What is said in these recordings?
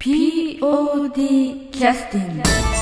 POD キャスティング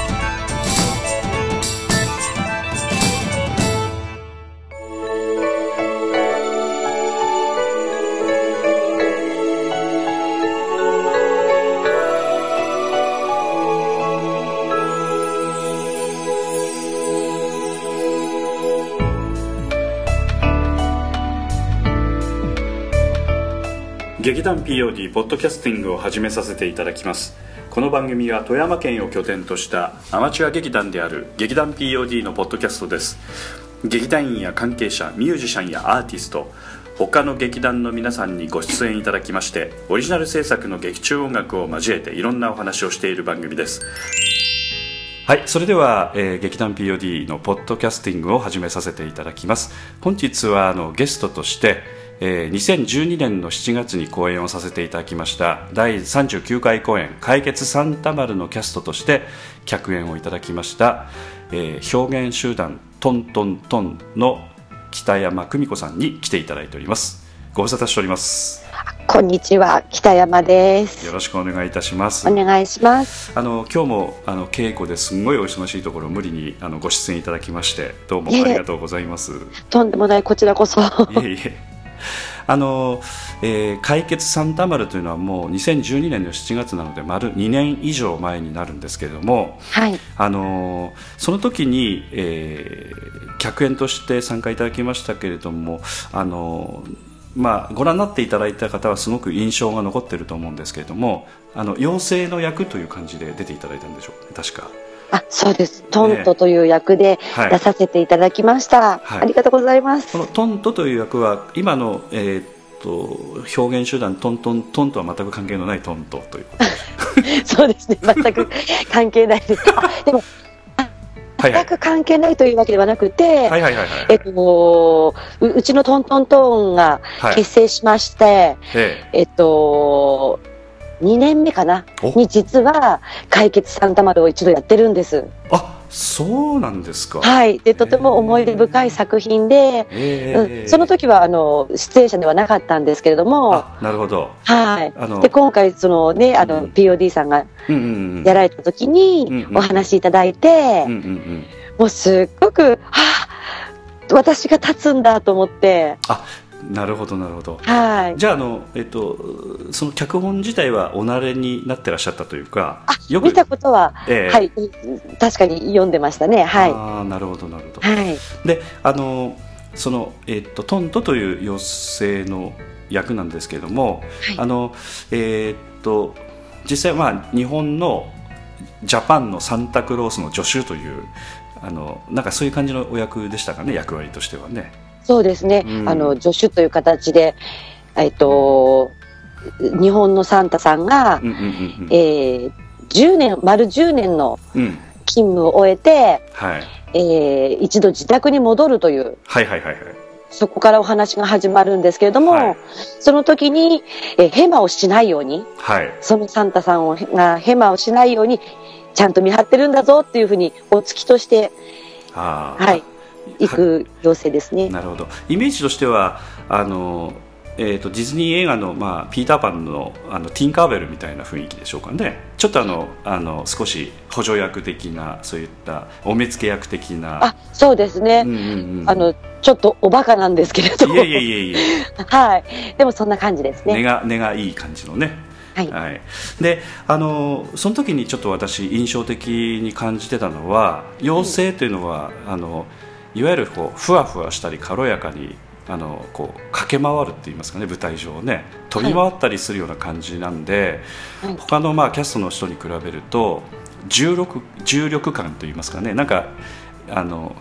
劇団 POD ポッドキャスティングを始めさせていただきます。この番組は富山県を拠点としたアマチュア劇団である劇団 POD のポッドキャストです。劇団員や関係者ミュージシャンやアーティスト他の劇団の皆さんにご出演いただきましてオリジナル制作の劇中音楽を交えていろんなお話をしている番組です。はいそれでは、えー劇団 POD のポッドキャスティングを始めさせていただきます。本日はあのゲストとして、えー2012年の7月に公演をさせていただきました第39回公演「解決サンタマル」のキャストとして客演をいただきました、えー表現集団トントントンの北山久美子さんに来ていただいております。ご無沙汰しておりますこんにちは、北山です。よろしくお願いいたしますお願いします。あの今日もあの稽古ですごいお忙しいところ無理にあのご出演いただきましてどうもありがとうございます。いとんでもないこちらこそ。えいえあの、えー解決サンタマルというのはもう2012年の7月なので丸2年以上前になるんですけれどもはい。あのその時に、えー客演として参加いただきましたけれどもあのまあ、ご覧になっていただいた方はすごく印象が残っていると思うんですけれどもあの妖精の役という感じで出ていただいたんでしょうか確か。あ、そうです。トントという役ではい出させていただきました。はいありがとうございます。このトントという役は今の、えーっと表現手段トントントンとは全く関係のないトントということ そうですね。全く関係ないです。あ、でも、全く関係ないというわけではなくて、はいはいはいはいえっと、ううちのトントントンがはい。結成しまして、ええ。っと、2年目かな？お。に実は解決サンタマルを一度やってるんです。えあそうなんですか。はい。で、とても思い出深い作品で、えうん。その時はあの出演者ではなかったんですけれども、あなるほど。はい。あので、今回、そのね、あの、うん POD さんがやられた時にお話しいただいて、うんうんうん。もうすっごく、はあ、私が立つんだと思って、あなるほどなるほどはい。じゃああの、えっと、その脚本自体はお慣れになってらっしゃったというかあ、よく見たことは、ええはい。確かに読んでましたね。はい。ああなるほどなるほどはい。であのその、えっとトントという妖精の役なんですけれども、はいあのえっと実際まあ日本のジャパンのサンタクロースの助手というあのなんかそういう感じのお役でしたかね役割としてはね。そうですね。うん。あの、助手という形で、えっと、日本のサンタさんがう、んうんうんうん。えー、10年、丸10年のうん。勤務を終えて、はい。えー一度自宅に戻るという、はいはいはいはい。そこからお話が始まるんですけれども、はい。その時に、えーヘマをしないように、はい。そのサンタさんをがヘマをしないように、ちゃんと見張ってるんだぞっていうふうに、お付きとして、はい、行く妖精ですね。なるほどイメージとしてはあの、えー、とディズニー映画の、まあ、ピーター・パンのあのティンカーベルみたいな雰囲気でしょうかねちょっとあのあの少し補助役的なそういったお目付け役的なあ、そうですね。うんうんうんあの、ちょっとおバカなんですけれど。いえいえいえいえ はい。でもそんな感じですね。根が根がいい感じのねはい。はい、であのその時にちょっと私印象的に感じてたのは妖精というのは、あのいわゆるこうふわふわしたり軽やかにあのこう駆け回るって言いますかね舞台上をね飛び回ったりするような感じなんで、はい。他のまあキャストの人に比べると重力重力感と言いますかねなんかあの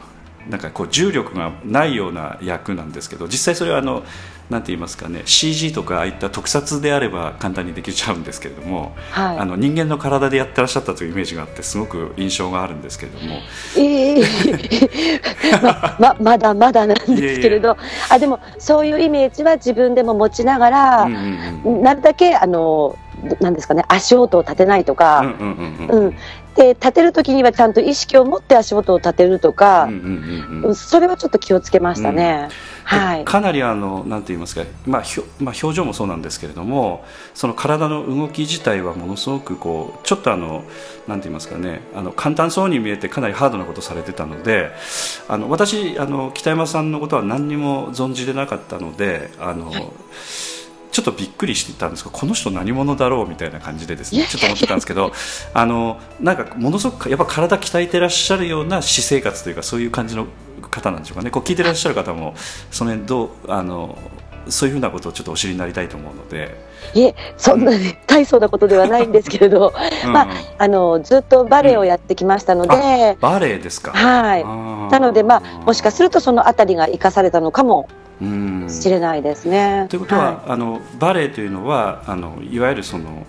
なんかこう重力がないような役なんですけど実際それはあのなんて言いますかね CG とかああいった特撮であれば簡単にできちゃうんですけれども、はい。あの人間の体でやってらっしゃったというイメージがあってすごく印象があるんですけれども。ええ。まままだまだなんですけれど。あでもそういうイメージは自分でも持ちながら、うんうんうんなるだけあのなんですかね、足音を立てないとうんか、うんうんうん。うん。で、立てるときにはちゃんと意識を持って足音を立てるとかうん、うんうんうんうんそれはちょっと気をつけましたね。はい。かなりあのなんて言いますか、まあひょまあ、表情もそうなんですけれどもその体の動き自体はものすごくこうちょっとあのなんて言いますかねあの簡単そうに見えてかなりハードなことされてたのであの私あの北山さんのことは何にも存じでなかったのであの、ちょっとびっくりしていたんですがこの人何者だろうみたいな感じでですね。ちょっと思ってたんですけどあのなんかものすごくやっぱ体鍛えてらっしゃるような私生活というかそういう感じの方なんでしょうかね。こう聞いてらっしゃる方もその辺どうあのそういうふうなことをちょっとお知りになりたいと思うので、いえ、そんなに大層なことではないんですけれど、うん。まあ、あの、ずっとバレエをやってきましたので、バレエですか。はい。なので、まあ、もしかするとそのあたりが生かされたのかもうんしれないですね。ということは、あのバレエというのはあのいわゆるその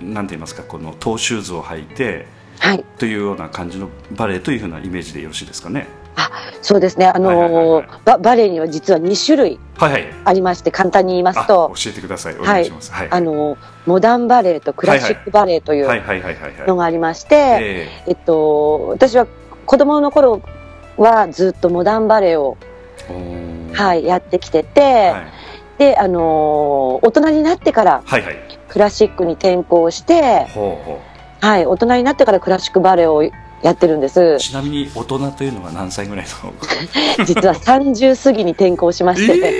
なんて言いますかこのトーシューズを履いてはい。はい。というような感じのバレエというふうなイメージでよろしいですかね。あ、そうですね。あのはいはいはいはいババレエには実は2種類はいはい。ありまして、簡単に言いますあ教と、えてください。お願いします。はい。あの、モダンバレエとクラシックバレエというはいはいはいはいはい。のがありまして、ええっと、私は子供の頃はずっとモダンバレエを、はい、やってきてて、はいで、あのー大人になってからはいはい。クラシックに転向して、ほうほはい、大人になってからクラシックバレエをやってるんですう。。ちなみに大人というのは何歳ぐらいの？実は30過ぎに転向しまして、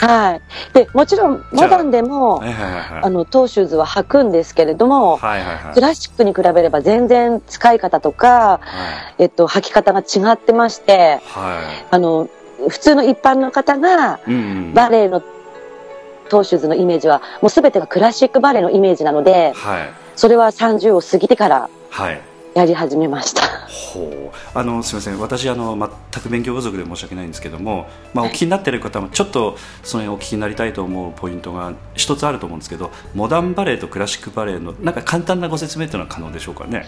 はい。で、もちろん、モダンでも。あの、トーシューズは履くんですけれども、はいはいはい。クラシックに比べれば全然使い方とか、はいえっと、履き方が違ってまして、はあの、普通の一般の方が。バレエのトーシューズのイメージは、もうすべてがクラシックバレエのイメージなので、はい。それは30を過ぎてからはい。やり始めました。ほうあのすみません私あの全く勉強不足で申し訳ないんですけども、まあ、お聞きになっている方もちょっとそれお聞きになりたいと思うポイントが一つあると思うんですけどモダンバレエとクラシックバレエのなんか簡単なご説明というのは可能でしょうかね？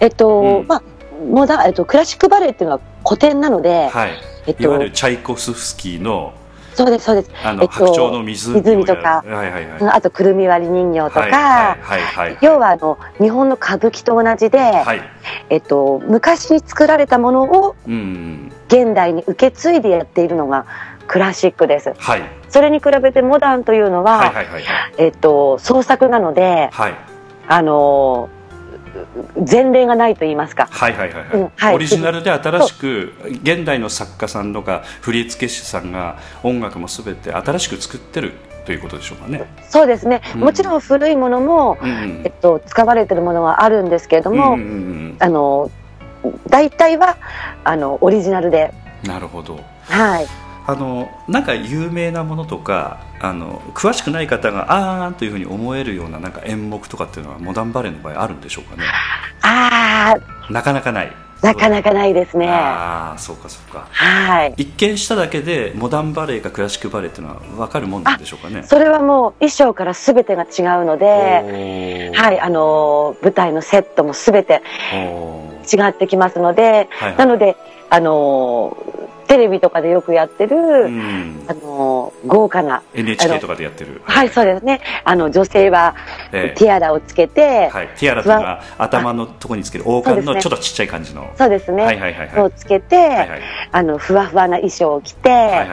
えっと、うんまあ、モダン、えっと、クラシックバレエっていうのは古典なので、はい、えっといわゆる、チャイコフスキーのそうです、そうです。あの、えっと白鳥の湖湖とかはいはいはい。うんあと、くるみ割り人形とか、はいはいはいはい。要は、あの、日本の歌舞伎と同じで、はい。えっと、昔に作られたものをうん。現代に受け継いでやっているのがクラシックです。はい。それに比べてモダンというのは、はいはいはいはい。えっと、創作なので、はい。あの、前例がないと言いますか。はいはいはいうんはいオリジナルで新しく現代の作家さんとか振付師さんが音楽もすべて新しく作ってるということでしょうかね。そうですね。うんもちろん古いものも、うんえっと、使われてるものはあるんですけれども、うんうんうんあの、大体は、あの、オリジナルで、なるほど。はい。あのなんか有名なものとかあの詳しくない方があーんというふうに思えるようななんか演目とかっていうのはモダンバレーの場合あるんでしょうかね。ああ、なかなかない。なかなかないですね。ああそうかそうか。はい。一見しただけでモダンバレーかクラシックバレーっていうのは分かるもんなんでしょうかね。それはもう衣装から全てが違うので、はい、あの、舞台のセットも全て違ってきますので、はいはいなので、あの、テレビとかでよくやってる、うんあの、豪華な、NHK とかでやってる。はい、そうですね。あの、女性はええティアラをつけて、はい、ティアラというのは頭のところにつける王冠のちょっとちっちゃい感じの。そうですね。はいはいはいはいをつけて、はいはいあの、ふわふわな衣装を着て、はいはい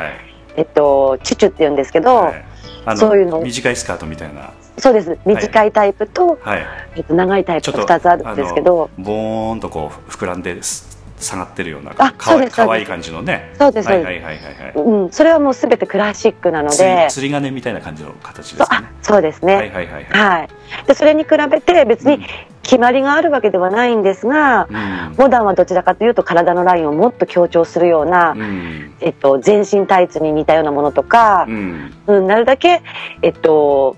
えっと、チュチュって言うんですけど、はいあのそういうの短いスカートみたいな。そうです。短いタイプと、はい。えっと、長いタイプとちょっと2つあるんですけど、ボーンとこう膨らんです下がってるようなあかかわいい感じのね。そうですはいはいはいはいはい。うん、それはもうすべてクラシックなの釣りで、釣り鐘みたいな感じの形ですかね。そうですね。はいはいはいはい。はい。で、それに比べて別にうん決まりがあるわけではないんですが、うんモダンはどちらかというと体のラインをもっと強調するような、うんえっと、全身タイツに似たようなものとかう、んうん、なるだけ、えっと、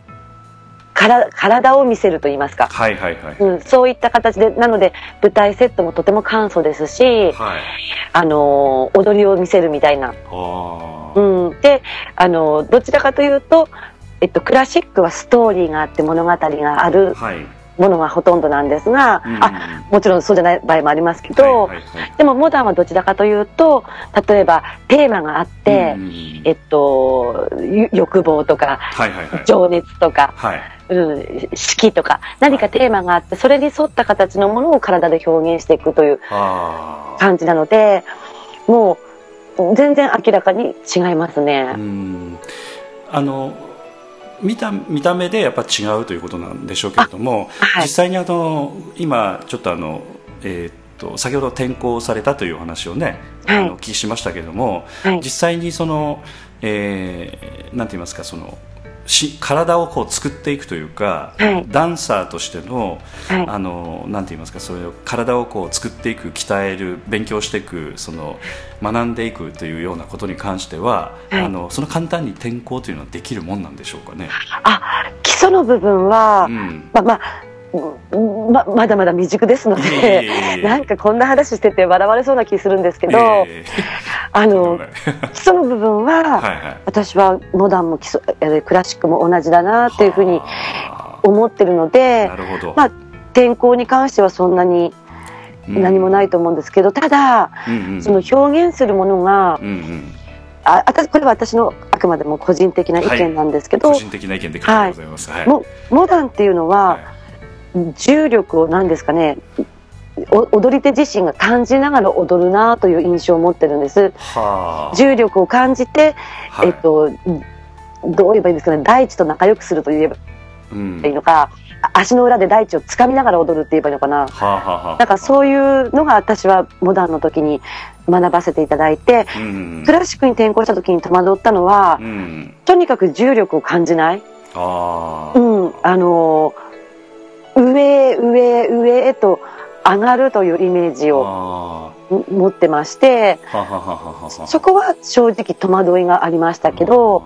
から体を見せると言いますか、はいはいはい。うん、そういった形で、なので舞台セットもとても簡素ですし、はい。あのー踊りを見せるみたいな。あうーん、で、あのーどちらかというと、えっと、クラシックはストーリーがあって物語があるはい。ものがほとんどなんですが、うん。あもちろんそうじゃない場合もありますけど、はいはいはい。でもモダンはどちらかというと例えばテーマがあって、うん。えっとゆ欲望とかはいはいはい。情熱とか、はい。うん、四季とか何かテーマがあってそれに沿った形のものを体で表現していくという感じなのでもう全然明らかに違いますね。うん。あの見た見た目でやっぱ違うということなんでしょうけれども、はい。実際にあの今ちょっとあの、えーっと先ほど転校されたというお話をね、はい。あのお聞きしましたけれども、はい。実際にその、えーなんて言いますかそのし体をこう作っていくというか、はい。ダンサーとしてのはい。あのなんて言いますかそれを体をこう作っていく鍛える勉強していくその学んでいくというようなことに関しては、はい。あのその簡単に転校というのはできるもんなんでしょうかね？あ基礎の部分は、うん。まあまあうんままだまだ未熟ですのいえいえいえ。でなんかこんな話してて笑われそうな気するんですけど、えあのはい基礎の部分は、はい私はモダンも基礎えークラシックも同じだなっていうふうには思ってるのあでまあ天候に関してはそんなに何もい、ないと思うんですけど、ただうんうん、その表現するものがうんうん、ああたこれは私のあくまでも個人的な意見なんですけど、個人的な意見で結構ござい。はい。もモダンっていうのは、はい重力を何ですかねお踊り手自身が感じながら踊るなという印象を持ってるんです。はあ、重力を感じて、はい。えっとどう言えばいいんですかね大地と仲良くすると言えばうん。いいのか、あ足の裏で大地をつかみながら踊るって言えばいいのかな。はあはあはあ、なんかそういうのが私はモダンの時に学ばせていただいてうん。クラシックに転向した時に戸惑ったのはうん、とにかく重力を感じない、ああ、うん、あの上上上へと上がるというイメージをあ持ってましてそこは正直戸惑いがありましたけど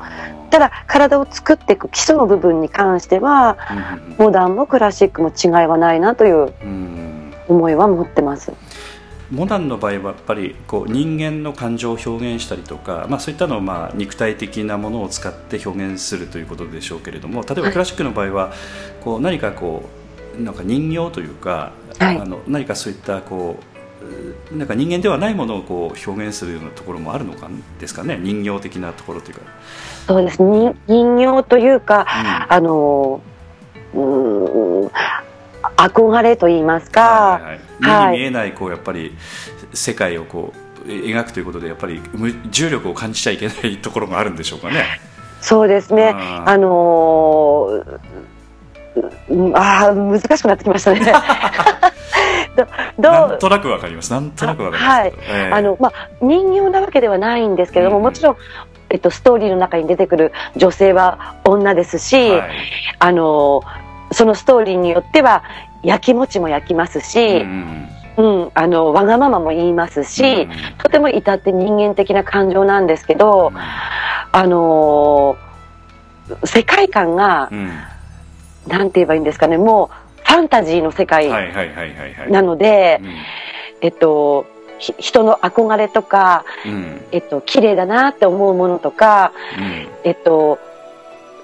ただ体を作っていく基礎の部分に関してはうん。モダンもクラシックも違いはないなという思いは持ってます。モダンの場合はやっぱりこう人間の感情を表現したりとか、まあ、そういったのをまあ肉体的なものを使って表現するということでしょうけれども例えばクラシックの場合はこう何かこうなんか人形というか、はい。あの何かそういったこうなんか人間ではないものをこう表現するようなところもあるのかですかね？人形的なところというか。そうです。に人形というか、うん。あのうーん憧れと言いますか、はい目はい。に見えないこうやっぱり世界をこうえ描くということでやっぱり無重力を感じちゃいけないところがあるんでしょうかね？そうですね。あのーうんあー難しくなってきましたね。どどなんうとなくわかります。なんとなくわかります。はい。ええ。あのまあ、人形なわけではないんですけれども、うんもちろん、えっと、ストーリーの中に出てくる女性は女ですし、はい。あのそのストーリーによってはやきもちも焼きますし、うんうんあのわがままも言いますし、うんとても至って人間的な感情なんですけど、あの世界観がう、んなんて言えばいいんですかね。もうファンタジーの世界。なので、うん。えっと、ひ人の憧れとか、うん。えっと、綺麗だなって思うものとか、うん。えっと、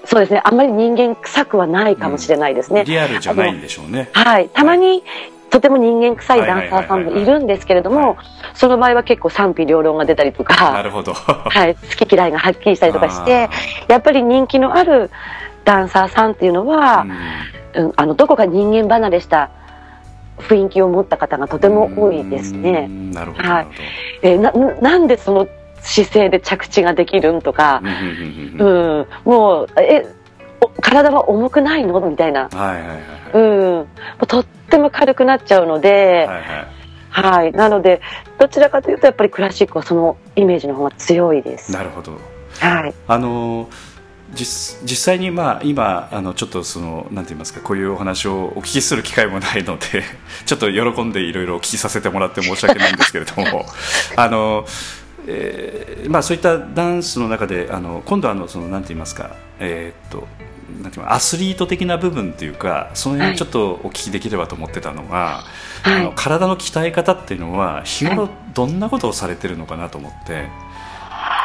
そうですね、あんまり人間臭くはないかもしれないですね。リアルじゃないんでしょうね。はい。たまに、とても人間臭いダンサーさんもいるんですけれども、その場合は結構賛否両論が出たりとなか、るほど。はい、好き嫌いがはっきりしたりとかしてあ、やっぱり人気のあるダンサーさんっていうのは、うん、あの、どこか人間離れした雰囲気を持った方がとても多いですうね。んなるほど。はいえーな、なんでその姿勢で着地ができるんとかど。、うんうんうんうんうん、もう、え、お体は重くないの？みたいな。はいはいはいはい。うん。もうとっても軽くなっちゃうので、はいはいはい。なので、どちらかというと、やっぱりクラシックはそのイメージの方が強いです。なるほど。はい。あの実実際に、まあ、今あのちょっとそのなんて言いますかこういうお話をお聞きする機会もないので ちょっと喜んでいろいろお聞きさせてもらって申し訳ないんですけれども あの、えーまあ、そういったダンスの中であの今度はあのそのなんて言いますか、えーっとなんていうのアスリート的な部分っていうかその辺ちょっとお聞きできればと思ってたのが、はいあの体の鍛え方っていうのは日は頃どんなことをされてるのかなと思って。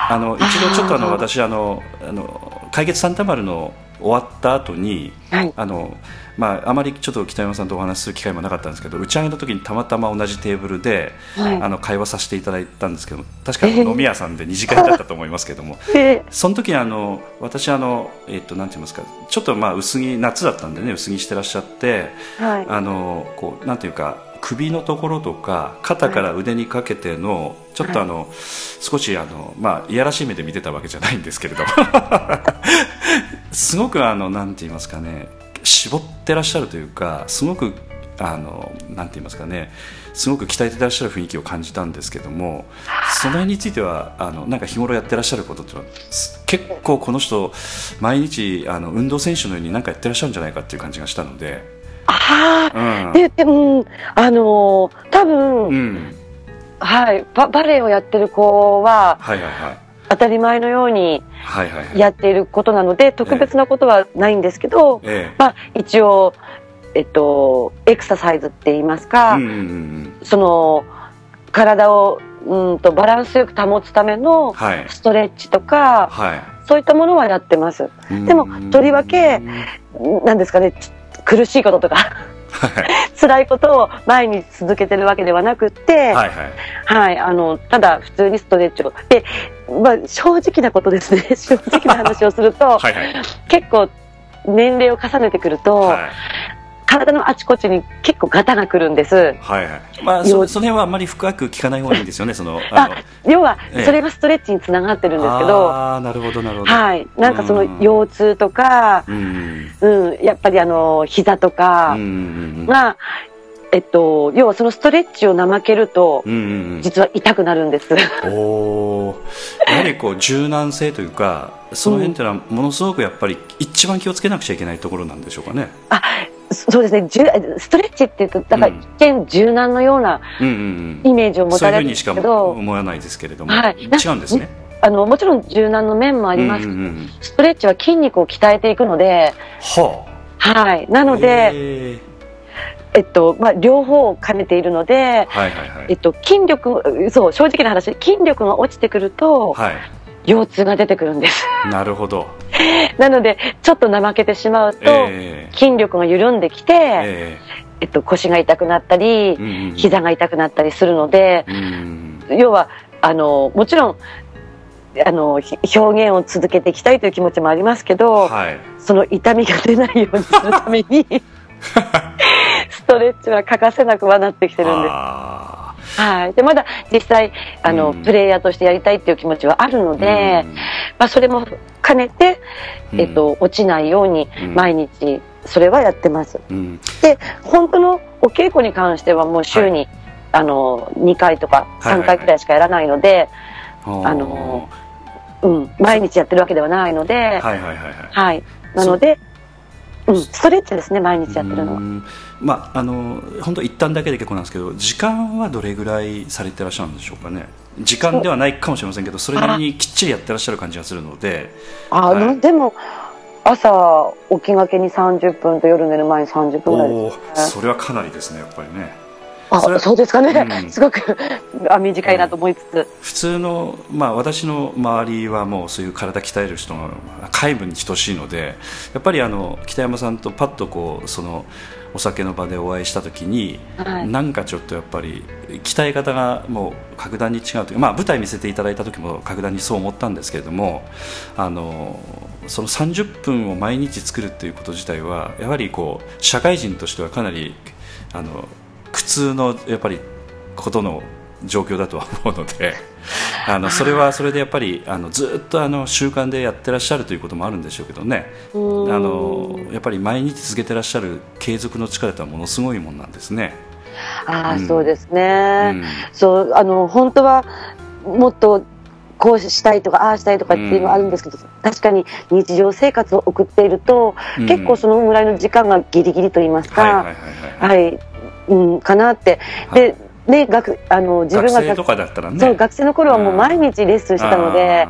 あの一度ちょっとあの私あのあの海月サンタマルの終わった後に、はい。あのまあ、あまりちょっと北山さんとお話しする機会もなかったんですけど打ち上げの時にたまたま同じテーブルで、はい。あの会話させていただいたんですけど確か飲み屋さんで二次会だったと思いますけども。で その時にあの私あの、えっとなんて言いますかちょっとまあ薄着夏だったんでね薄着してらっしゃってはい。あのこうなんていうか首のところとか肩から腕にかけてのちょっとあの、少しあの、まあ、いやらしい目で見てたわけじゃないんですけれどすごくあのなんて言いますかね絞ってらっしゃるというかすごくあのなんて言いますかねすごく鍛えてらっしゃる雰囲気を感じたんですけどもその辺についてはあのなんか日頃やってらっしゃることってのは結構この人毎日あの運動選手のように何かやってらっしゃるんじゃないかっていう感じがしたので、あうん。あででもあのー多分、うん、はいババレエをやってる子ははいはいはい。当たり前のようにはいはいはい。やっていることなので特別なことはないんですけど、えまあ一応えっとエクササイズって言いますえか、うんうんうんその体をうんとバランスよく保つためのはい。ストレッチとかはい。そういったものはやってます。でもとりわけなんですかねち苦しいこととかはい辛いことを前に続けてるわけではなくって、はいはいはい、あの、ただ普通にストレッチを。で、まあ、正直なことですね。正直な話をすると、はいはい結構年齢を重ねてくると、はい体のあちこちに結構ガタがくるんです。はいはい。まあそよその辺はあんまり深く聞かない方がいいんですよねそのあの。要はええ、それがストレッチにつながってるんですけど、ああなるほどなるほど。はい。なんかそのうん腰痛とか、うんうん、やっぱりあの、膝とうかんうんが、えっと、要はそのストレッチを怠けると、うんうん実は痛くなるんです。うんおー。やはりこう柔軟性というかその辺っていうのはものすごくやっぱり一番気をつけなくちゃいけないところなんでしょうかね。あ、そうですね。ストレッチっていうと、だからうん。一見柔軟のようなうんうんうん。イメージを持そういうふうたれるんでにしかすけど、思わないですけれども、はい。違うんですね。あの、もちろん柔軟の面もあります。けど、うんうんうん。ストレッチは筋肉を鍛えていくので、ははい。なあので、へえっと、まあ、両方を兼ねているので、ーはいはいはい。えっと、筋力、そう、正直な話、筋力が落ちてくると、はい腰痛が出てくるんです。なるほど。なので、ちょっと怠けてしまうと、ええ。筋力が緩んできて、ええ。っと、腰が痛くなったりえ、うんうん。膝が痛くなったりするので、うん。要はあのもちろんあのひ表現を続けていきたいという気持ちもありますけど、はい。その痛みが出ないようにするために ストレッチは欠かせなくはなってきてるんです。あはい、でまだ実際あの、うん。プレイヤーとしてやりたいっていう気持ちはあるのーで、うん。まあ、それも兼ねて、うん。えっと、落ちないようにうん。毎日それはやってます。うん。で本当のお稽古に関してはもう週に、あの2回とか3回くらいしかやらないので、あのうん、毎日やってるわけではないので、はい、はいはいはい。はい。なので、うん、ストレッチですね、毎日やってるのは。うん。まああの本当一旦だけで結構なんですけど時間はどれぐらいされてらっしゃるんでしょうかね。時間ではないかもしれませんけどそれなりにきっちりやってらっしゃる感じがするのであ、はい。でも、朝起きがけに30分と夜寝る前に30分ぐらいです、ね。それはかなりですねやっぱりねあそうですかね、うん。すごくあ短いなと思いつつ、普通の、まあ、私の周りはもうそういう体鍛える人が皆無に等しいのでやっぱりあの北山さんとパッとこうそのお酒の場でお会いした時に、はい。なんかちょっとやっぱり鍛え方がもう格段に違うというまあ、舞台見せていただいた時も格段にそう思ったんですけれどもあのその30分を毎日作るっていうこと自体はやはりこう社会人としてはかなりあの苦痛のやっぱりことの状況だとは思うので あのそれはそれでやっぱりあのずっとあの習慣でやってらっしゃるということもあるんでしょうけどね。あうんのやっぱり毎日続けてらっしゃる継続の力とはものすごいもんなんですね。ああ、うん。そうですね、うん。そうあの本当はもっとこうしたいとかああしたいとかっていうのはあるんですけど、確かに日常生活を送っていると、うん。結構そのぐらいの時間がギリギリと言いますか、はいはいはいはい。はい、うん、かなって。で、ね、学、あの、自分が学生ね。そう、学生の頃はもう毎日レッスンしてたので、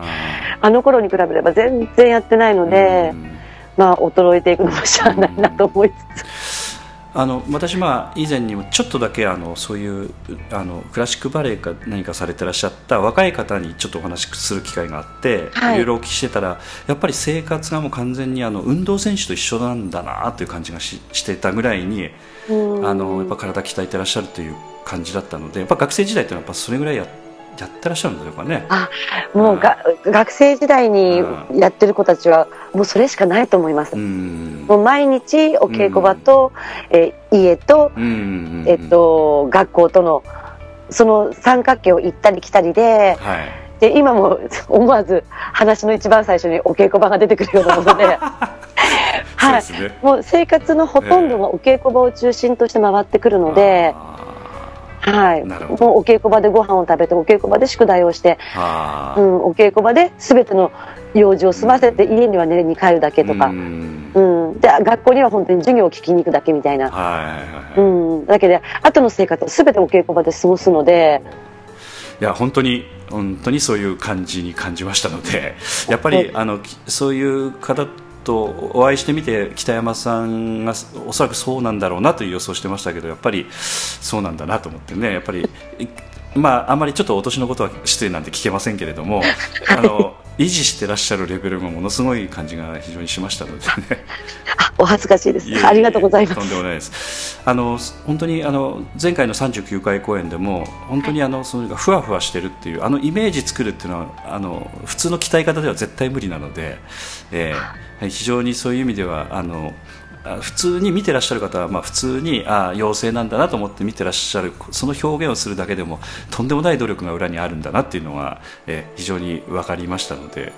あの頃に比べれば全然やってないので、うん。まあ、衰えていくのもしゃあないなと思いつつ。あの私、まあ、以前にもちょっとだけあのそういうあのクラシックバレエか何かされてらっしゃった若い方にちょっとお話しする機会があって、はい、いろいろお聞きしてたらやっぱり生活がもう完全にあの運動選手と一緒なんだなという感じがししてたぐらいにあのやっぱ体鍛えてらっしゃるという感じだったのでやっぱ学生時代というのはやっぱそれぐらいやってやってらっしゃるんでしょうかね。あ、もうが、うん、学生時代にやってる子たちは、もうそれしかないと思います。うん、もう毎日お稽古場と、うん、え家と、えっと、学校との、その三角形を行ったり来たりで、はい、で、今も思わず話の一番最初にお稽古場が出てくるようなもので、はい、ね、もう生活のほとんどがお稽古場を中心として回ってくるので、はい、もうお稽古場でご飯を食べてお稽古場で宿題をして、うん、お稽古場で全ての用事を済ませて家には寝れに帰るだけとか、うん、うん、で学校には本当に授業を聞きに行くだけみたいな、はいうん、だけで後の生活を全てお稽古場で過ごすのでいや本当に本当にそういう感じに感じましたのでやっぱりあのそういう方とお会いしてみて北山さんがおそらくそうなんだろうなという予想してましたけどやっぱりそうなんだなと思ってねやっぱりまああんまりちょっとお年のことは失礼なんで聞けませんけれども、あの維持してらっしゃるレベルがものすごい感じが非常にしましたのでね。お恥ずかしいです。ありがとうございます。とんでもないです。あの本当にあの前回の39回公演でも本当にあのそのふわふわしてるっていうあのイメージ作るっていうのはあの普通の鍛え方では絶対無理なので、えー、非常にそういう意味ではあの普通に見てらっしゃる方は、まあ、普通にあ妖精なんだなと思って見てらっしゃるその表現をするだけでもとんでもない努力が裏にあるんだなっていうのは、えー、非常に分かりましたので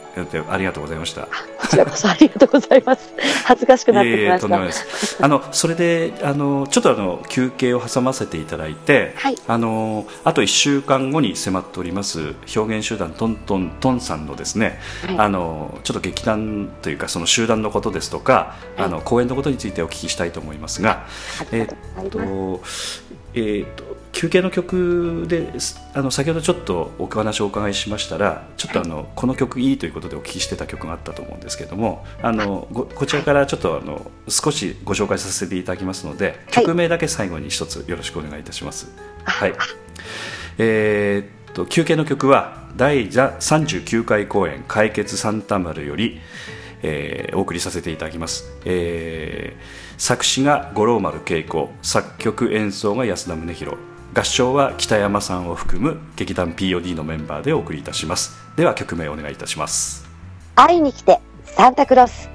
ありがとうございました。こちらこそありがとうございます。恥ずかしくなってきました。あのそれであのちょっとあの休憩を挟ませていただいて、はい、あのあと1週間後に迫っております表現集団トントントンさんのですね、はい、あのちょっと劇団というかその集団のことですとか、はい、あの公演のことについてお聞きしたいと思いますが、えっとえーと、休憩の曲であの先ほどちょっとお話をお伺いしましたらちょっとあの、はい、この曲いいということでお聞きしてた曲があったと思うんですけれどもあのこちらからちょっとあの少しご紹介させていただきますので、はい、曲名だけ最後に一つよろしくお願いいたします。はい、えー、っと休憩の曲は第39回公演「解決サンタ丸」より「えー、お送りさせていただきます、えー、作詞が五郎丸恵子。作曲演奏が安田宗弘合唱は北山さんを含む劇団 POD のメンバーでお送りいたします。では曲名お願いいたします会いに来てサンタクロース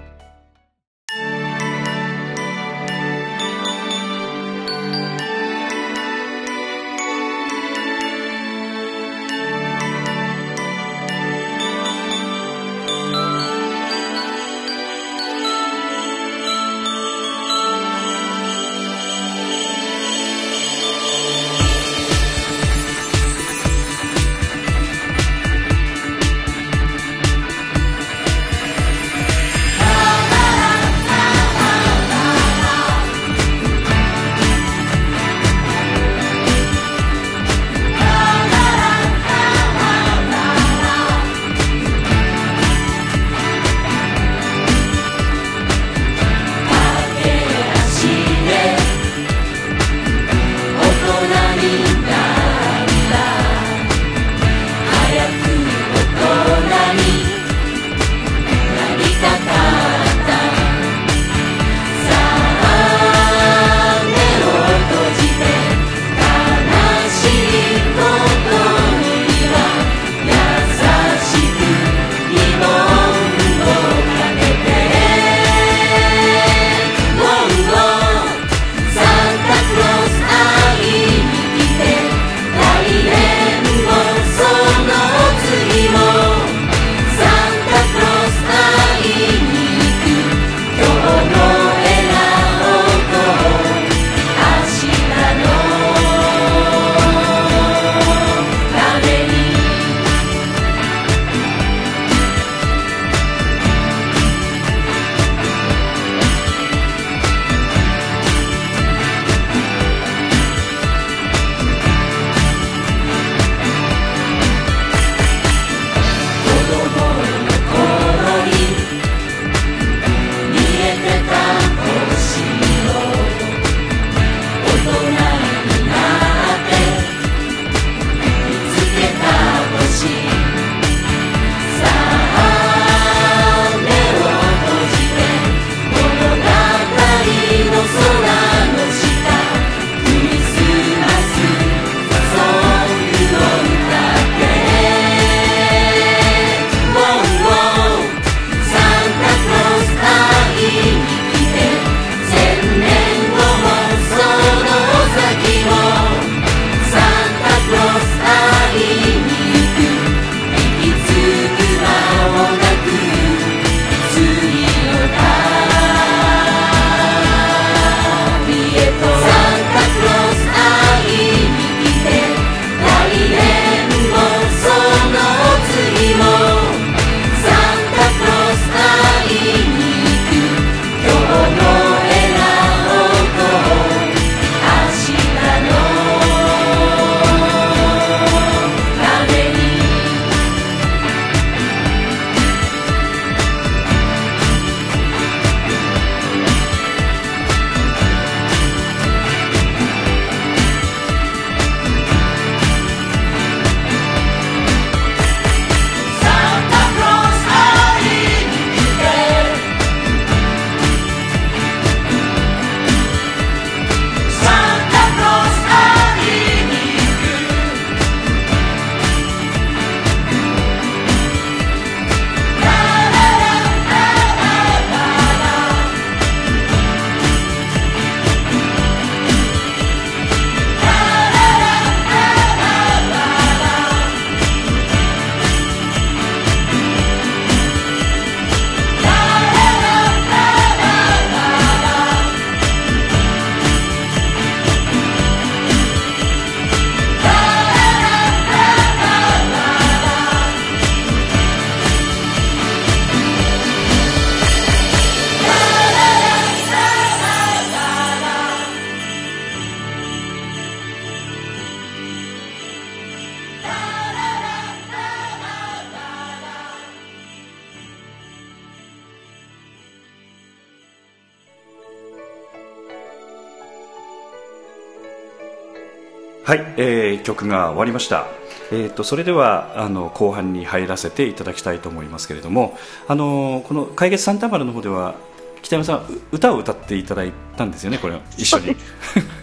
はい、えー、曲が終わりました。えーと、それではあの後半に入らせていただきたいと思いますけれどもあのこの「海月サンタマル」の方では北山さん歌を歌っていただいたんですよねこれ一緒に。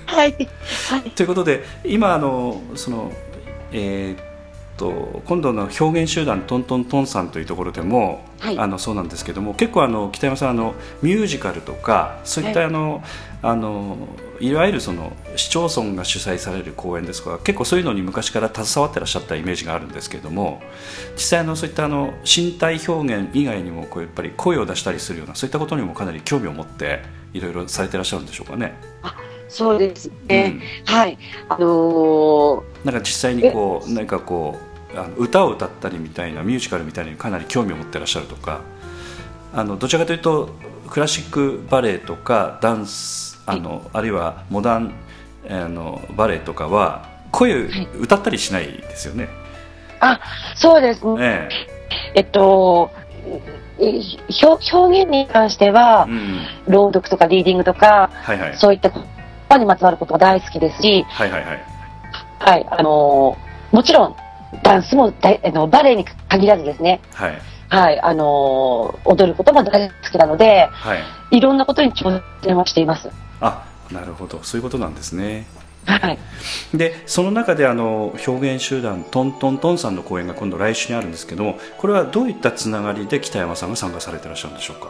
はい、はい、ということで今あのその、えーと今度の表現集団トントントンさんというところでも、はい、あのそうなんですけども結構あの北山さんあのミュージカルとかそういったあの、はい、あのいわゆるその市町村が主催される公演ですとか結構そういうのに昔から携わってらっしゃったイメージがあるんですけれども実際あのそういったあの身体表現以外にもこうやっぱり声を出したりするようなそういったことにもかなり興味を持っていろいろされてらっしゃるんでしょうかね。あそうですね、うん、はい。あのー、なんか実際にこう何かこうあの歌を歌ったりみたいなミュージカルみたいにかなり興味を持ってらっしゃるとかあのどちらかというとクラシックバレエとかダンスあの、はい、あるいはモダンあのバレエとかは声、歌ったりしないですよね。あそうです。ね、え。っと表表現に関しては、うん、朗読とかリーディングとか、はいはい、そういった言にまつわることが大好きですし、はいはいはい。はい、あのー、もちろん、ダンスもだあのバレエに限らずですね、はい。はい、あのー、踊ることも大好きなので、はい。いろんなことに挑戦はしています。あ、なるほど、そういうことなんですね。はい、でその中であの表現集団トントントンさんの公演が今度来週にあるんですけどもこれはどういったつながりで北山さんが参加されていらっしゃるんでしょうか？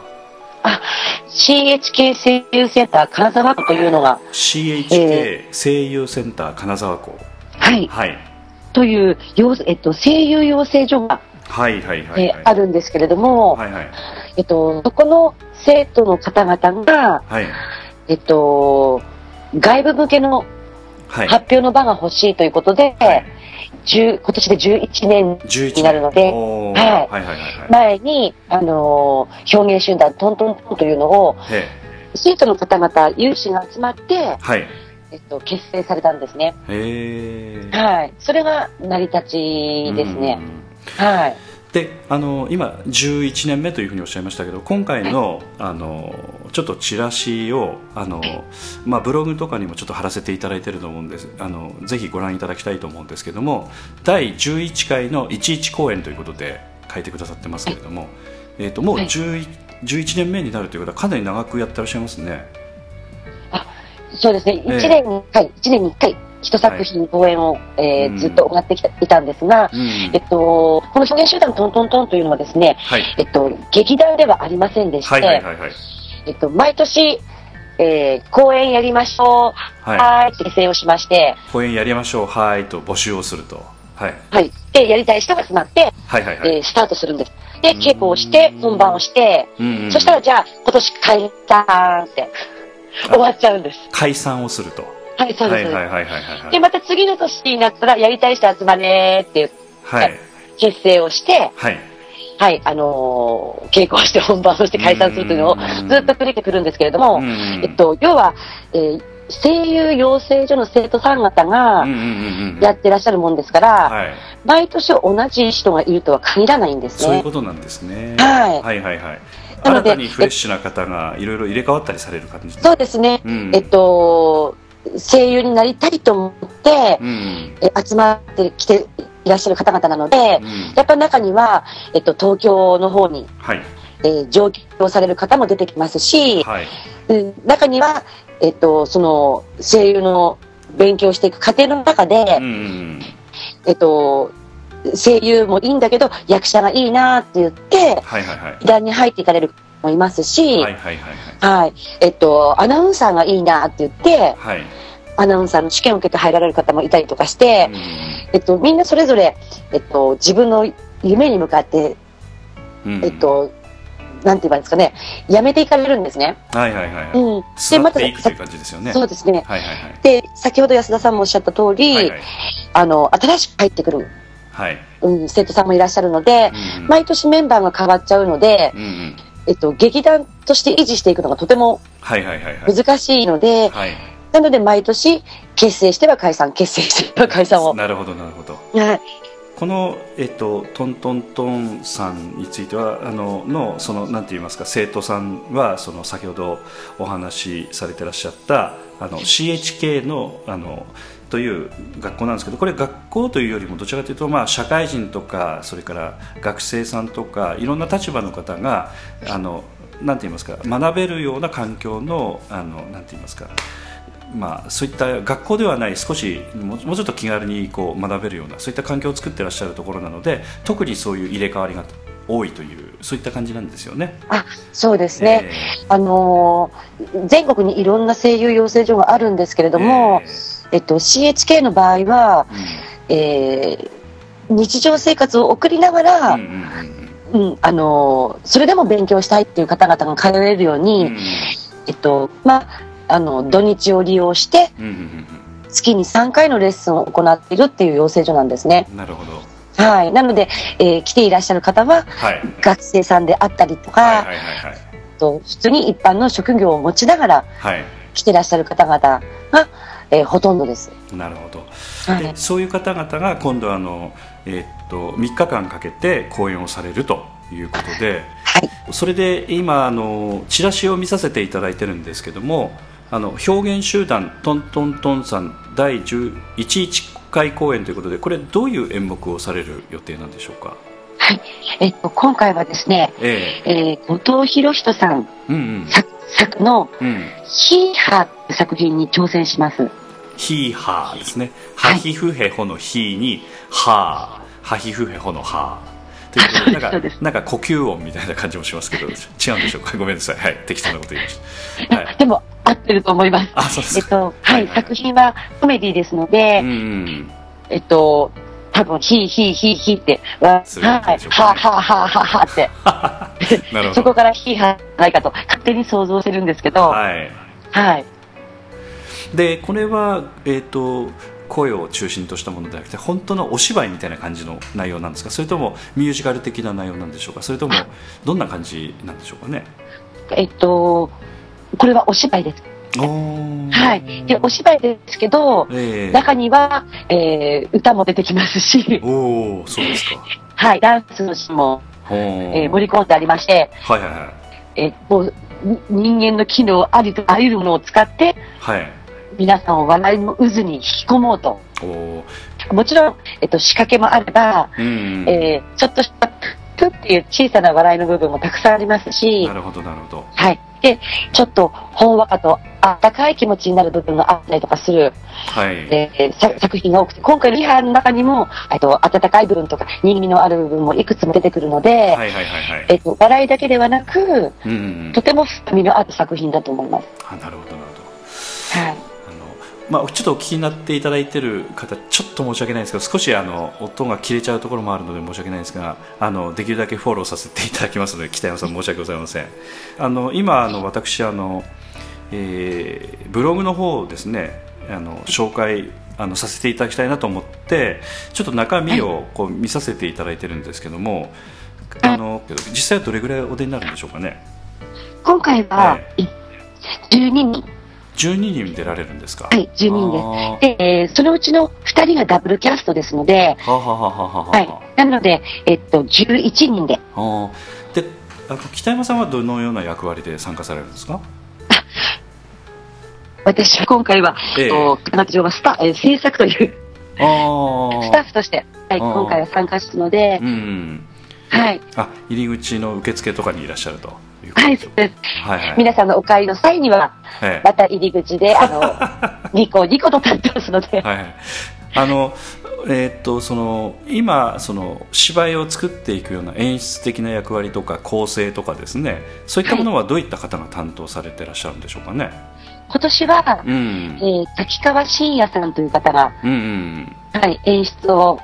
あ CHK 声優センター金沢区というのが CHK 声優センター金沢区はい、はい、というえっと、声優養成所がはいはいはい、えあるんですけれども、はいはい。えっと、そこの生徒の方々が、はい、えっと、外部向けの発表の場が欲しいということで、はい、今年で11年になるので、はい。はいはいはい、前に、あのー、表現集団トントントンというのを、生徒の方々、有志が集まって、はい、えっと、結成されたんですね。はい。それが成り立ちですね。はい。であの今11年目というふうにおっしゃいましたけど今回の,、あのちょっとチラシをあの、まあ、ブログとかにもちょっと貼らせていただいていると思うんですあのぜひご覧いただきたいと思うんですけども第11回の11公演ということで書いてくださってますけれども、えー、ともう11 11年目になるということはかなり長くやってらっしゃいますね。あそうですね、1年に1回、1年に1回一作品公演を、えー、うん、ずっと行ってきたいたんですが、うん、えっと、この表現集団トントントンというのはですね、はい、えっと、劇団ではありませんでして、はいはいはいはい、えっと、毎年、えー、公演やりましょう、はい、はいって制をしまして、公演やりましょう、はいと募集をすると。はい。はい。で、やりたい人が集まって、はいはいはい、えー、スタートするんです。で、稽古をして、本番をして、そしたら、じゃあ、今年解散って、終わっちゃうんです。解散をすると。はい、そうです。はいはいはいはい、で、また次の年になったら、やりたい人集まれっていう、はい、結成をして、はい。はい、あのー、稽古をして本番をして解散するというのをずっと繰り返くるんですけれども、えっと、要は、えー、声優養成所の生徒さん方がやってらっしゃるもんですから、はい、毎年同じ人がいるとは限らないんですね。そういうことなんですね。はい。はいはいはい。新たにフレッシュな方がいろいろ入れ替わったりされる感じそうですね。うん、えっと、声優になりたいと思って、うん、え集まってきていらっしゃる方々なので、うん、やっぱり中には、えっと、東京の方に、はい。えー、上京される方も出てきますし、はい、中には、えっと、その声優の勉強していく過程の中で、うん、えっと、声優もいいんだけど役者がいいなって言って、はいはいはい、段に入っていかれるもいますし、はいはいはいはい、はい、えっと、アナウンサーがいいなって言って、はい、アナウンサーの試験を受けて入られる方もいたりとかして、うん、えっと、みんなそれぞれ、えっと、自分の夢に向かって、うん、えっと、なんて言えばいいんですかね、やめていかれるんですね。はいはいはい。うん。で、また、そうですね。はいはいはい。で、先ほど安田さんもおっしゃった通り、はいはい、あの、新しく入ってくる、はい。うん、生徒さんもいらっしゃるので、うん、毎年メンバーが変わっちゃうので、うん、えっと、劇団として維持していくのがとても難しいので、なので毎年結成しては解散、結成しては解散を。なるほど、なるほど。はい。この、えっと、トントントンさんについてはあののそのなんて言いますか生徒さんはその先ほどお話しされてらっしゃったあの CHK のあのという学校なんですけどこれ学校というよりもどちらかというと、まあ、社会人とかそれから学生さんとかいろんな立場の方があのなんて言いますか学べるような環境のあのなんて言いますかまあ、そういった学校ではない少しもうちょっと気軽にこう学べるようなそういった環境を作ってらっしゃるところなので特にそういう入れ替わりが多いというそういった感じなんですよね。あそうですね、えー、あのー、全国にいろんな声優養成所があるんですけれども、えー、えっと、CHK の場合は、うん、えー、日常生活を送りながら、うんうんあのそれでも勉強したいっていう方々が通えるように、うん、えっとまあ、あの土日を利用して、月に3回のレッスンを行っているっていう養成所なんですね。なるほど。はい、なので、えー、来ていらっしゃる方は、はい、学生さんであったりとか、はいはいはいはい、と普通に一般の職業を持ちながら、はい、来ていらっしゃる方々が、えー、ほとんどです。なるほど、はい、でそういう方々が今度あの、えー、っと3日間かけて講演をされるということで、はい、それで今あのチラシを見させていただいてるんですけどもあの表現集団トントントンさん第11回公演ということでこれどういう演目をされる予定なんでしょうか？はい、えっと、今回はですね、えー、えー、後藤博人さん、うんうん、作の、うん、ヒーハー作品に挑戦します。ヒーハーですね。ハヒフヘホのヒーに、ハー、ハヒフヘホのハー。ということで、なんか、なんか呼吸音みたいな感じもしますけど、違うんでしょうか？ごめんなさい。はい、適当なこと言いました。はい、でも、合ってると思います。あ、そうですえっと、はい、はい、作品はコメディですので、うん、えっと、多分、ヒーヒーヒーヒーって、はい、ははははははって、そこからヒーハーないかと勝手に想像してるんですけど、はい。はい。で、これは、えっ、ー、と、声を中心としたものではなくて本当のお芝居みたいな感じの内容なんですか？それともミュージカル的な内容なんでしょうか？それともどんな感じなんでしょうかね？えっとこれはお芝居です。はい。で、お芝居ですけど、えー、中には、えー、歌も出てきますし、おそうですか。はい、ダンスのシーンも、えー、盛り込んでありまして、はいはいはい。えー、もう、人間の機能ありとあらゆるものを使って、はい。皆さんを笑いの渦に引き込もうと。もちろん、えっと、仕掛けもあれば、うん、えー、ちょっとしたプっていう小さな笑いの部分もたくさんありますし、なるほど、なるほど。はい。で、ちょっとほんわかと温かい気持ちになる部分があったりとかする、はい、えー、作品が多くて、今回のリハの中にも、えっと、温かい部分とか、人気のある部分もいくつも出てくるので、はいはいはいはい、えっと、笑いだけではなく、うんうん、とても深みのある作品だと思います。あなるほど、なるほど。はい。まあ、ちょっとお聞きになっていただいている方ちょっと申し訳ないんですけど少しあの音が切れちゃうところもあるので申し訳ないんですがあのできるだけフォローさせていただきますので北山さん申し訳ございません。あの今あの私あの、えー、ブログの方ですねあの紹介あのさせていただきたいなと思ってちょっと中身をこう見させていただいてるんですけども、あの実際はどれぐらいお出になるんでしょうかね。今回は、12人12人出られるんですか？はい、12人です。で、えー、そのうちの2人がダブルキャストですので、はははははい。なので、えっと、11人で。はで、あの北山さんはどのような役割で参加されるんですか？私は今回は、えー、彼女はスタ、えー、制作というスタッフとして、はい、今回は参加したので、うん、はい。あ、入り口の受付とかにいらっしゃると。はい、そうです。はいはい、皆さんのお帰りの際には、また入り口で、あの、ニコニコと立ってますので。はい、あの、えー、っとその今その芝居を作っていくような演出的な役割とか構成とかですね。そういったものはどういった方が担当されていらっしゃるんでしょうかね、今年は、うん、えー、滝川真也さんという方が、うんうん、はい、演出を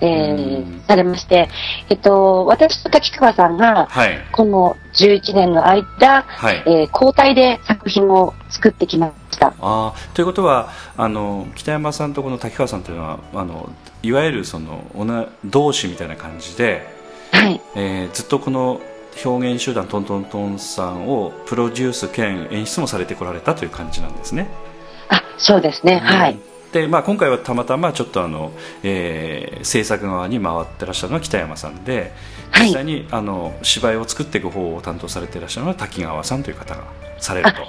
えー、されまして、えっと、私と滝川さんが、はい、この11年の間、はい、えー、交代で作品を作ってきました。あということはあの北山さんとこの滝川さんというのはあのいわゆるその同志みたいな感じで、はいえー、ずっとこの表現集団トントントンさんをプロデュース兼演出もされてこられたという感じなんですね。あそうですね、はい。で、まあ、今回はたまたまちょっとあの、えー、制作側に回ってらっしゃるのは北山さんで実際に、あの芝居を作っていく方を担当されていらっしゃるのは滝川さんという方がされると。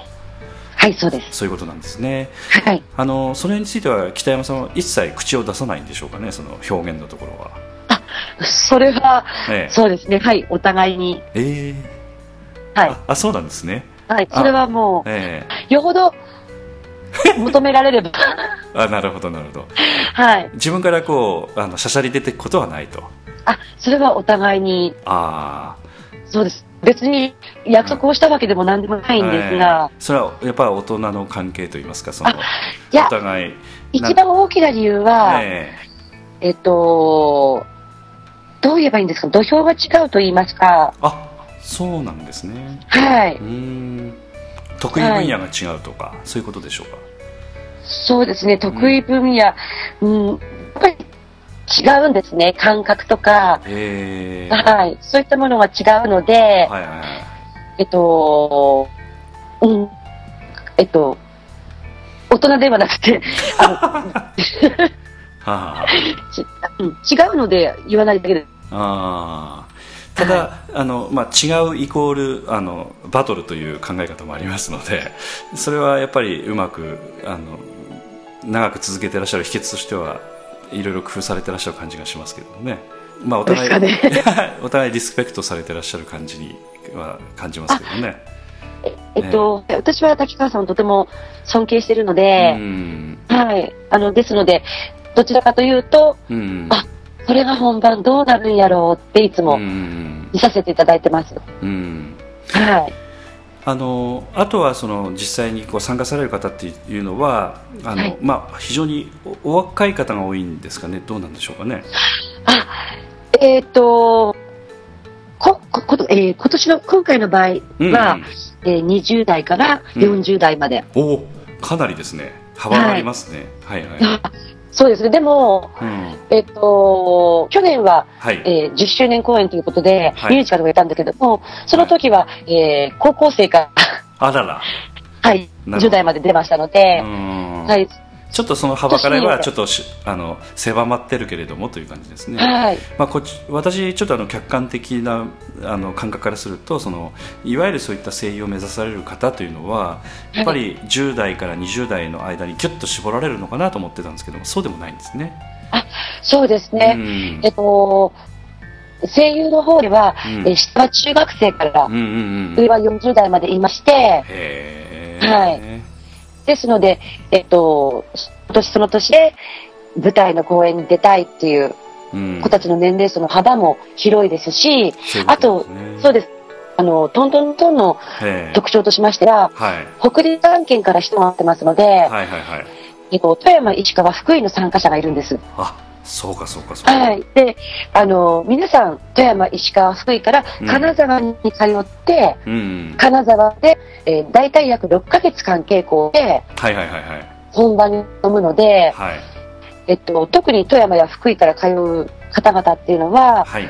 はいそうです。そういうことなんですね。はい。あのそれについては北山さんは一切口を出さないんでしょうかねその表現のところは。あそれは、ええ。そうですね。はいお互いに。ええ。はい。ああそうなんですね。はいそれはもえうよほど 求められれば。えあなるほどなるほど。はい。自分からこうあのしゃしゃり出ていくことはないと。あそれはお互いに。あそうです。別に約束をしたわけでも何でもないあんですが、ええそれはやっぱり大人の関係といいますかそのお互い。一番大きな理由は、ええ。っとどう言えばいいんですか？土俵が違うと言いますか。えあそうなんですね。はい。うーん得意分野が違うとか、そういうことでしょうか？そうですね。得意分野、うん、やっぱり違うんですね。感覚とか、ええはい、そういったものが違うので、はいはいはい。えっと、うん、えっと、大人ではなくて、あの はあ 違うので言わないだけで、あーただ、あのまあ、違うイコールあのバトルという考え方もありますのでそれはやっぱりうまくあの長く続けてらっしゃる秘訣としてはいろいろ工夫されてらっしゃる感じがしますけどね、まあ、お互い、です お互いリスペクトされてらっしゃる感じには感じますけどね。ええっと、私は滝川さんをとても尊敬しているのでう、ん。はい、あの、ですので、どちらかというと、うん。あそれが本番どうなるんやろうっていつうもん見させていただいてます。うんはい。あのあとはその実際にこう参加される方っていうのはあの、はいまあ、非常におお若い方が多いんですかね？どうなんでしょうかね？あ、えっ、と、こ、こ、こと、えー今年の、今回の場合は、うんえー20代から40代まで。おおかなりですね幅がありますね。はい、はい、あそうですね。でも、うん。えっ、と、去年は、はい。えー10周年公演ということで、はい。ミュージカルをやったんだけども、その時は、えー高校生から、あらら。はい、なるほど。10代まで出ましたのでう、ん。はい、ちょっとその幅からはちょっとしあの狭まってるけれどもという感じですね。はい、まあ、こっち私、ちょっとあの客観的なあの感覚からするとそのいわゆるそういった声優を目指される方というのはやっぱり10代から20代の間にギュッと絞られるのかなと思ってたんですけどもそうでもないんですね。そうですね。うん。えっと、声優の方では、うん。えー下は中学生からうんうんうん。上は40代までいまして、はいですので、えっと、今年その年で舞台の公演に出たいっていううん。子たちの年齢層の幅も広いですし、そういうあことそうです。あの、トントントンの特徴としましては、はい。北陸3県から人がってますので、はいはいはい。えっと、富山、石川、福井の参加者がいるんです。あそうかそうかそうか。はい。で、あの、皆さん、富山、石川、福井からうん。金沢に通って、うん金沢で、えー、大体約6ヶ月間稽古ではいはいはいはい。本番に臨むので、はい。えっと、特に富山や福井から通う方々っていうのは、はい。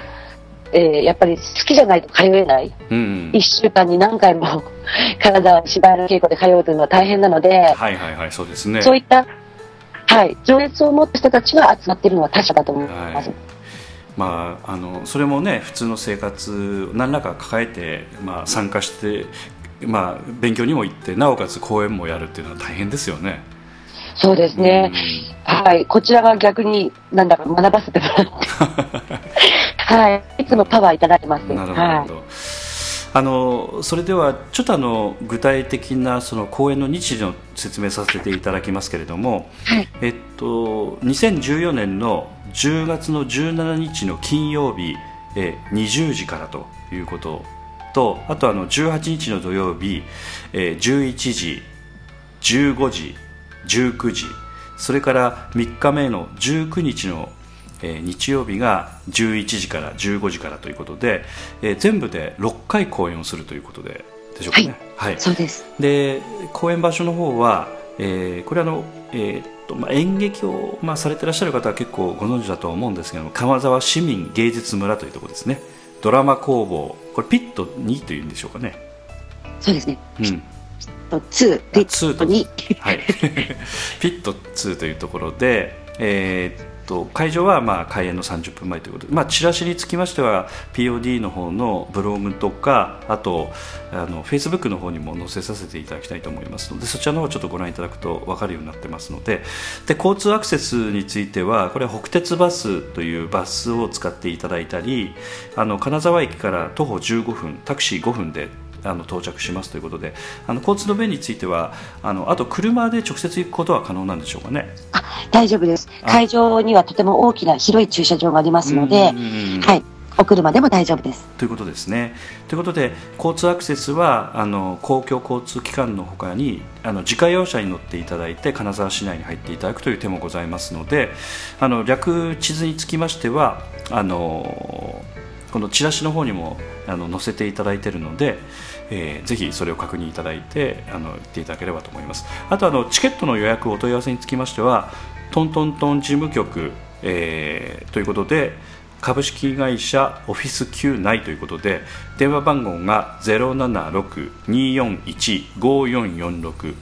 えーやっぱり好きじゃないと通えない。うん1週間に何回も 金沢に芝居の稽古で通うというのは大変なので、はいはいはいそうですね。そういった、はい、情熱を持った人たちが集まっているのは確かだと思います。はいまあ、あのそれもね普通の生活何らか抱えて、まあ、参加して、まあ、勉強にも行ってなおかつ講演もやるっていうのは大変ですよね。そうですね。はい。こちらが逆に、なんだか学ばせてもらって。はい。いつもパワーいただいてます。うんなるほど、はあのそれではちょっとあの具体的なその講演の日時の説明させていただきますけれども、はい。えっと、2014年の10月の17日の金曜日、え20時からということとあとあの18日の土曜日、え11時15時19時それから3日目の19日の、えー日曜日が11時から15時からということで、えー全部で6回公演をするということででしょうかね。はいい。そうです。で公演場所の方は、えーこれあの、えーまあ、演劇を、まあ、されてらっしゃる方は結構ご存知だと思うんですけども金沢市民芸術村というところですねドラマ工房これピット2というんでしょうかね、そうですね。うん、と2、リッツーとトに、はい、ピット2というところで、えーっと会場はまあ開演の30分前ということで、まあ、チラシにつきましては POD の方のブログとかあとあの Facebook の方にも載せさせていただきたいと思いますのでそちらの方をちょっとご覧いただくと分かるようになってますのでで交通アクセスについてはこれは北鉄バスというバスを使っていただいたりあの金沢駅から徒歩15分タクシー5分であの到着しますということであの交通の便についてはあのあと車で直接行くことは可能なんでしょうかね？あ大丈夫です。会場にはとても大きな広い駐車場がありますので、はい、お車でも大丈夫です。ということですね。ということで交通アクセスはあの公共交通機関のほかにあの自家用車に乗っていただいて金沢市内に入っていただくという手もございますのであの略地図につきましてはあのこのチラシの方にもあの載せていただいているので、えー、ぜひそれを確認いただいてあの行っていただければと思います。あとあのチケットの予約お問い合わせにつきましてはトントントン事務局、えー、ということで株式会社オフィス Q 内ということで電話番号が076-241-5446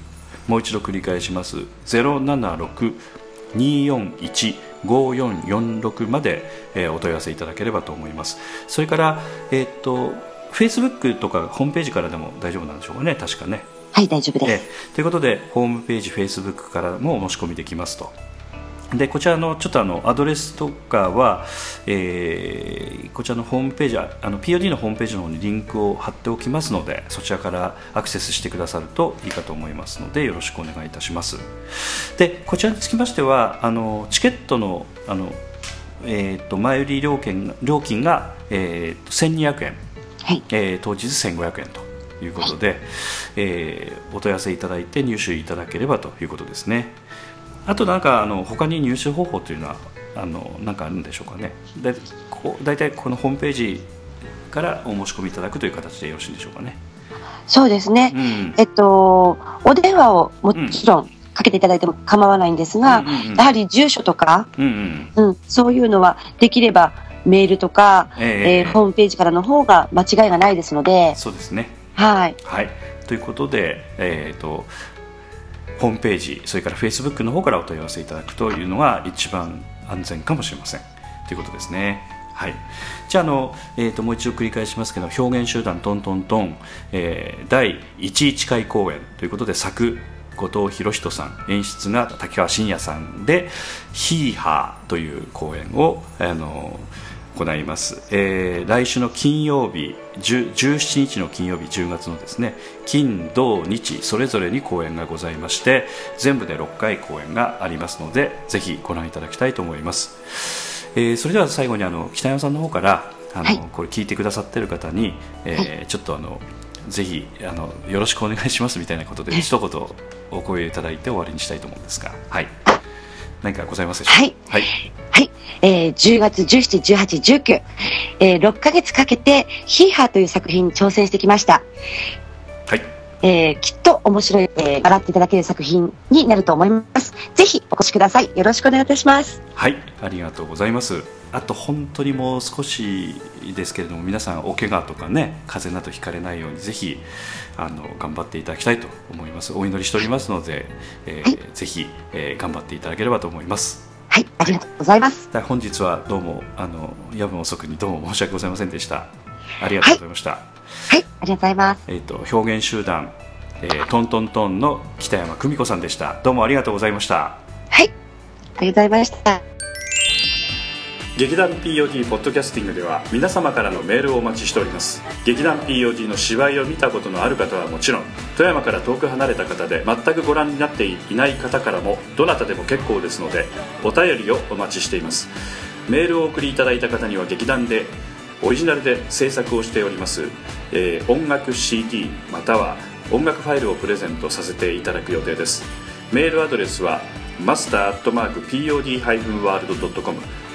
もう一度繰り返します。076-241-5446まで、えー、お問い合わせいただければと思います。それからえー、っとフェイスブックとかホームページからでも大丈夫なんでしょうかね。確かね。はい大丈夫です、えー、ということでホームページフェイスブックからもお申し込みできますと。でこちらのちょっとあのアドレスとかは、えー、こちらのホームページあの POD のホームページの方にリンクを貼っておきますのでそちらからアクセスしてくださるといいかと思いますのでよろしくお願いいたします。でこちらにつきましてはあのチケットのあの、えーと、前売り料金料金が、えーと、1200円、はい。えー、当日1500円ということで、はい、えー、お問い合わせいただいて入手いただければということですね。あとなんかあの他に入手方法というのはあのなんかあるんでしょうかね。でこ大体このホームページからお申し込みいただくという形でよろしいんでしょうかね。そうですね、うん、えっとお電話をもちろん、かけていただいても構わないんですが、うんうんうん、やはり住所とか、うんうん、うん、そういうのはできればメールとか、えー、えー、ホームページからの方が間違いがないですのでそうですね。はい、はい、ということで、えーとホームページそれからフェイスブックの方からお問い合わせいただくというのが一番安全かもしれません。ということですね。はい、じゃあの、えーと、もう一度繰り返しますけど表現集団トントントン、えー、第11回公演ということで作後藤博人さん演出が竹川真也さんで「ヒーハー」という公演をあの行います、えー、来週の金曜日17日の金曜日10月のですね金土日それぞれに公演がございまして全部で6回公演がありますのでぜひご覧いただきたいと思います、えー、それでは最後にあの北山さんの方からあの、はい、これ聞いてくださっている方に、えー、はい、ちょっとあのぜひあのよろしくお願いしますみたいなことで一言お声いただいて終わりにしたいと思うんですが。はい何かございますでしょうか？はい、はいはいえー、10月17、18、19、えー、6ヶ月かけて、ヒーハーという作品に挑戦してきました。はい。えー、きっと面白い、えー、笑っていただける作品になると思います。ぜひお越しください。よろしくお願いいたします。はい、ありがとうございます。あと本当にもう少しですけれども皆さんお怪我とかね風邪などひかれないようにぜひあの頑張っていただきたいと思いますお祈りしておりますので、えー、はい、ぜひ、えー、頑張っていただければと思いますはい、ありがとうございます。本日はどうもあの夜分遅くにどうも申し訳ございませんでした。ありがとうございました。はい、はい、ありがとうございます。えっ、ー、と表現集団、えー、トントントンの北山久美子さんでした。どうもありがとうございました。はい、ありがとうございました。劇団 POD ポッドキャスティングでは皆様からのメールをお待ちしております。劇団 POD の芝居を見たことのある方はもちろん富山から遠く離れた方で全くご覧になっていない方からもどなたでも結構ですのでお便りをお待ちしています。メールをお送りいただいた方には劇団でオリジナルで制作をしております、えー、音楽 CD または音楽ファイルをプレゼントさせていただく予定です。メールアドレスはマスターアットマーク -pod-world.com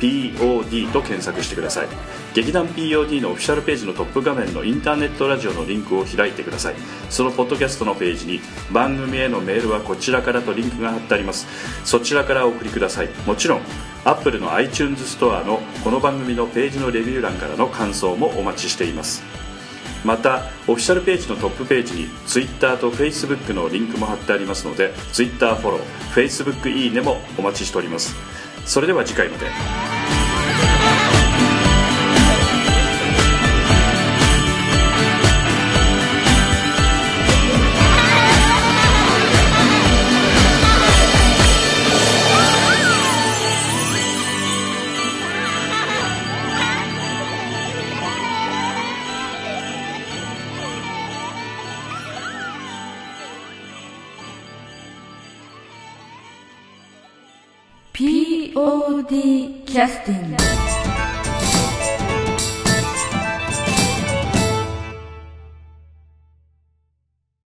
POD と検索してください。劇団 POD のオフィシャルページのトップ画面のインターネットラジオのリンクを開いてください。そのポッドキャストのページに番組へのメールはこちらからとリンクが貼ってあります。そちらからお送りください。もちろん Apple の iTunes ストアのこの番組のページのレビュー欄からの感想もお待ちしています。またオフィシャルページのトップページに Twitter と Facebook のリンクも貼ってありますので Twitter フォロー Facebook いいねもお待ちしております。それでは次回まで。POD キャスティング